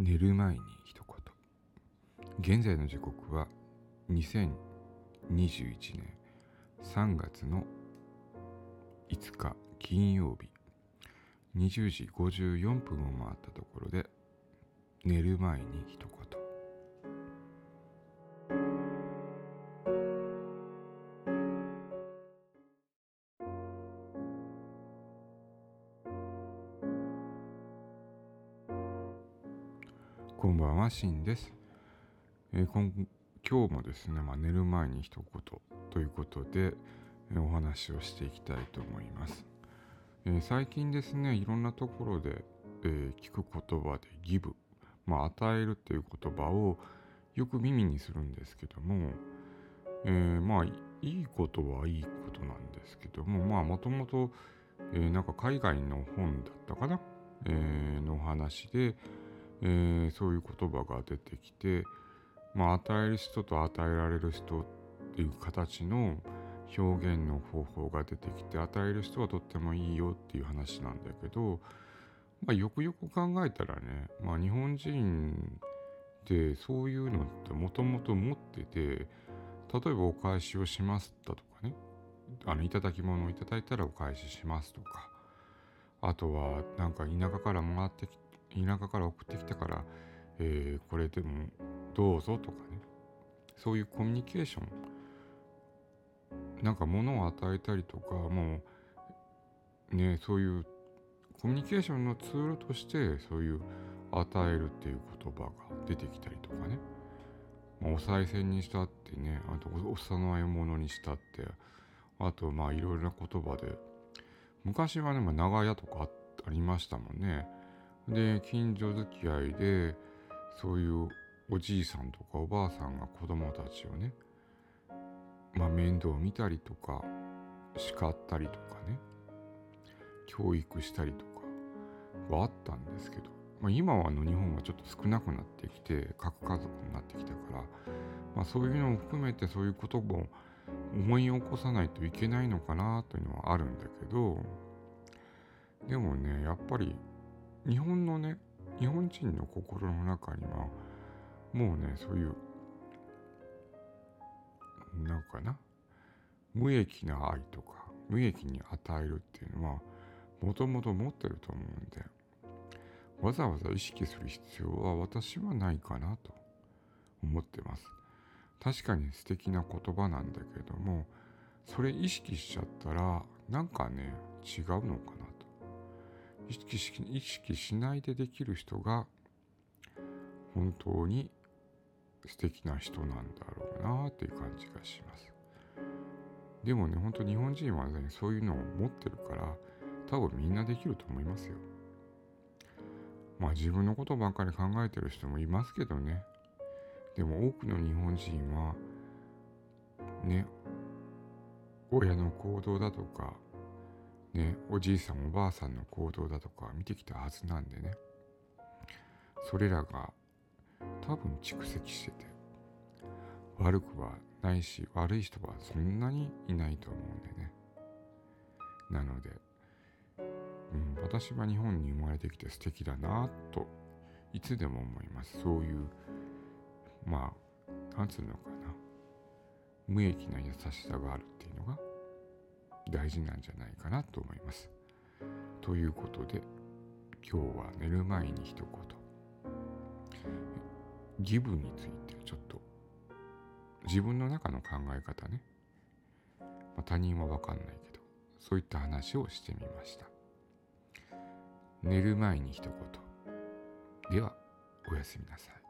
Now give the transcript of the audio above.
寝る前に一言。現在の時刻は2021年3月の5日金曜日。20時54分を回ったところで寝る前に一言。こんばんは、しんです。えー、今今日もですね、まあ、寝る前に一言ということで、えー、お話をしていきたいと思います。えー、最近ですね、いろんなところで、え聞く言葉でギブ、まあ、与えるっていう言葉をよく耳にするんですけども、えまあ、いいことはいいことなんですけども、まあ、もともと、えなんか海外の本だったかな、えの話で、えー、そういう言葉が出てきて、まあ、与える人と与えられる人っていう形の表現の方法が出てきて与える人はとってもいいよっていう話なんだけど、まあ、よくよく考えたらね、まあ、日本人ってそういうのってもともと持ってて例えばお返しをしますだとかねあのいただき物をいただいたらお返ししますとかあとはなんか田舎からもらってきて田舎から送ってきたから、えー、これでもどうぞとかね。そういうコミュニケーション。なんか物を与えたりとかもうねそういうコミュニケーションのツールとしてそういう与えるっていう言葉が出てきたりとかね、まあ、お賽銭にしたってねあとお供え物にしたってあとまあいろいろな言葉で。昔はね、まあ、長屋とかありましたもんね。で近所付き合いでそういうおじいさんとかおばあさんが子供たちをねまあ面倒見たりとか叱ったりとかね教育したりとかはあったんですけど、まあ、今はあの日本はちょっと少なくなってきて核家族になってきたから、まあ、そういうのを含めてそういうことも思い起こさないといけないのかなというのはあるんだけどでもねやっぱり日本のね日本人の心の中にはもうねそういうなんかな無益な愛とか無益に与えるっていうのはもともと持ってると思うんでわざわざ意識する必要は私はないかなと思ってます。確かに素敵な言葉なんだけどもそれ意識しちゃったらなんかね違うのかな。意識し意識しないでできる人が本当に素敵な人なんだろうなっていう感じがします。でもね、本当日本人はね、そういうのを持ってるから、多分みんなできると思いますよ。まあ自分のことばっかり考えてる人もいますけどね。でも多くの日本人は、ね、親の行動だとか、ね、おじいさんおばあさんの行動だとか見てきたはずなんでね。それらが多分蓄積してて悪くはないし悪い人はそんなにいないと思うんでね。なので、うん、私は日本に生まれてきて素敵だなといつでも思います。そういうまあなんつうのかな。無益な優しさがあるっていうのが大事なんじゃないかなと思います。ということで今日は寝る前に一言。ギブについてちょっと自分の中の考え方ね、まあ、他人は分かんないけどそういった話をしてみました。寝る前に一言。ではおやすみなさい。